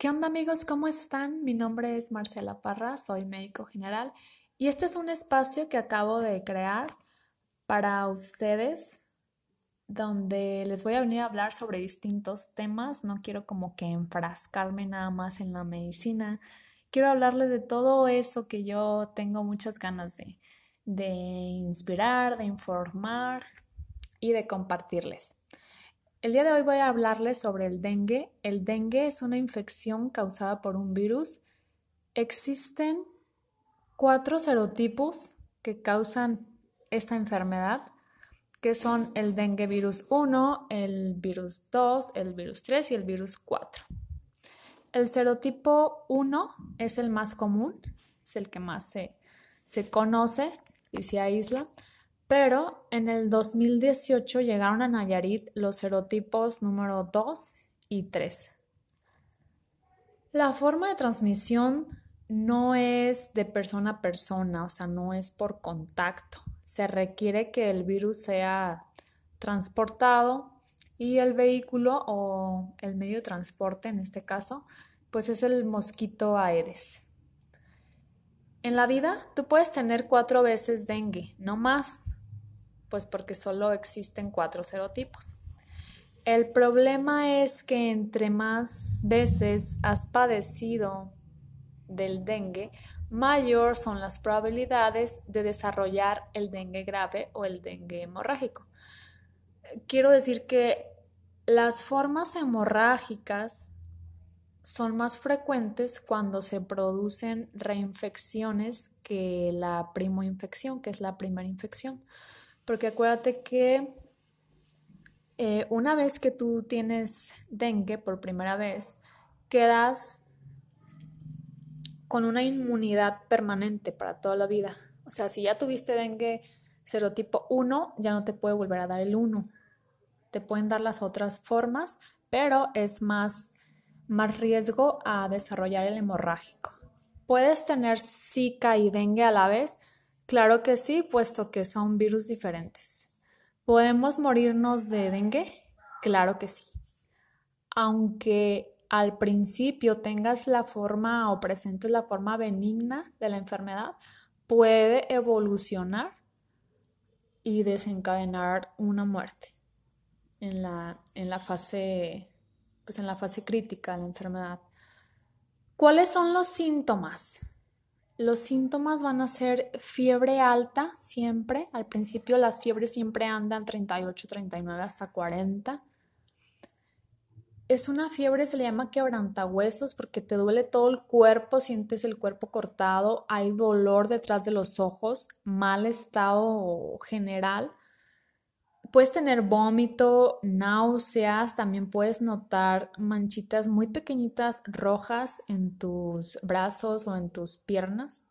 ¿Qué onda amigos? ¿Cómo están? Mi nombre es Marcela Parra, soy médico general y este es un espacio que acabo de crear para ustedes donde les voy a venir a hablar sobre distintos temas. No quiero como que enfrascarme nada más en la medicina. Quiero hablarles de todo eso que yo tengo muchas ganas de, de inspirar, de informar y de compartirles. El día de hoy voy a hablarles sobre el dengue. El dengue es una infección causada por un virus. Existen cuatro serotipos que causan esta enfermedad, que son el dengue virus 1, el virus 2, el virus 3 y el virus 4. El serotipo 1 es el más común, es el que más se, se conoce y se aísla. Pero en el 2018 llegaron a Nayarit los serotipos número 2 y 3. La forma de transmisión no es de persona a persona, o sea, no es por contacto. Se requiere que el virus sea transportado y el vehículo o el medio de transporte en este caso, pues es el mosquito Aedes. En la vida tú puedes tener cuatro veces dengue, no más, pues porque solo existen cuatro serotipos. El problema es que entre más veces has padecido del dengue, mayor son las probabilidades de desarrollar el dengue grave o el dengue hemorrágico. Quiero decir que las formas hemorrágicas son más frecuentes cuando se producen reinfecciones que la primoinfección, que es la primera infección. Porque acuérdate que eh, una vez que tú tienes dengue por primera vez, quedas con una inmunidad permanente para toda la vida. O sea, si ya tuviste dengue serotipo 1, ya no te puede volver a dar el 1. Te pueden dar las otras formas, pero es más, más riesgo a desarrollar el hemorrágico. Puedes tener Zika y dengue a la vez, Claro que sí, puesto que son virus diferentes. ¿Podemos morirnos de dengue? Claro que sí. Aunque al principio tengas la forma o presentes la forma benigna de la enfermedad, puede evolucionar y desencadenar una muerte en la, en la fase pues en la fase crítica de la enfermedad. ¿Cuáles son los síntomas? Los síntomas van a ser fiebre alta siempre. Al principio las fiebres siempre andan 38, 39 hasta 40. Es una fiebre, se le llama quebrantahuesos porque te duele todo el cuerpo, sientes el cuerpo cortado, hay dolor detrás de los ojos, mal estado general Puedes tener vómito, náuseas, también puedes notar manchitas muy pequeñitas rojas en tus brazos o en tus piernas.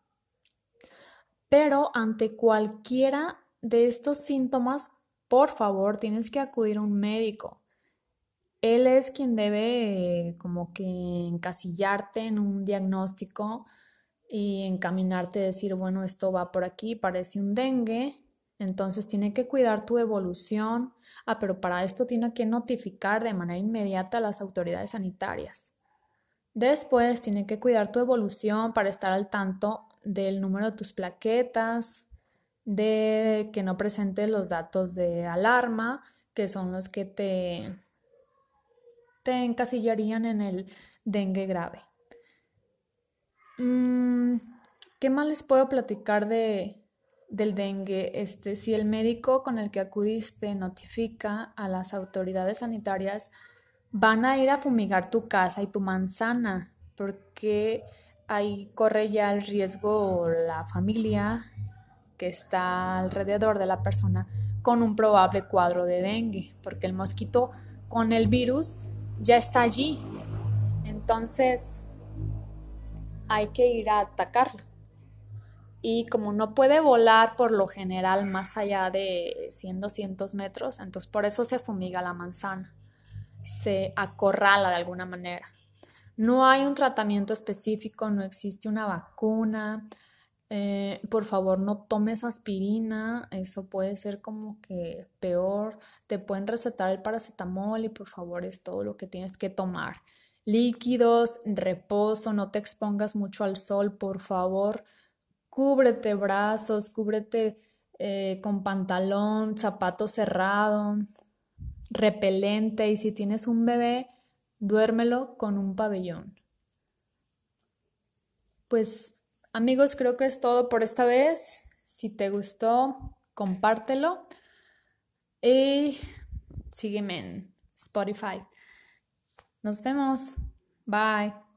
Pero ante cualquiera de estos síntomas, por favor, tienes que acudir a un médico. Él es quien debe como que encasillarte en un diagnóstico y encaminarte a decir, bueno, esto va por aquí, parece un dengue, entonces tiene que cuidar tu evolución. Ah, pero para esto tiene que notificar de manera inmediata a las autoridades sanitarias. Después tiene que cuidar tu evolución para estar al tanto del número de tus plaquetas, de que no presentes los datos de alarma, que son los que te, te encasillarían en el dengue grave. Mm, ¿Qué más les puedo platicar de, del dengue, este, si el médico con el que acudiste notifica a las autoridades sanitarias, van a ir a fumigar tu casa y tu manzana, porque ahí corre ya el riesgo la familia que está alrededor de la persona con un probable cuadro de dengue, porque el mosquito con el virus ya está allí. Entonces, hay que ir a atacarlo y como no puede volar por lo general más allá de 100, 200 metros, entonces por eso se fumiga la manzana, se acorrala de alguna manera. No hay un tratamiento específico, no existe una vacuna. Eh, por favor, no tomes aspirina, eso puede ser como que peor. Te pueden recetar el paracetamol y por favor es todo lo que tienes que tomar. líquidos, reposo, no te expongas mucho al sol, por favor. Cúbrete brazos, cúbrete eh, con pantalón, zapato cerrado, repelente y si tienes un bebé, duérmelo con un pabellón. Pues amigos, creo que es todo por esta vez. Si te gustó, compártelo y sígueme en Spotify. Nos vemos. Bye.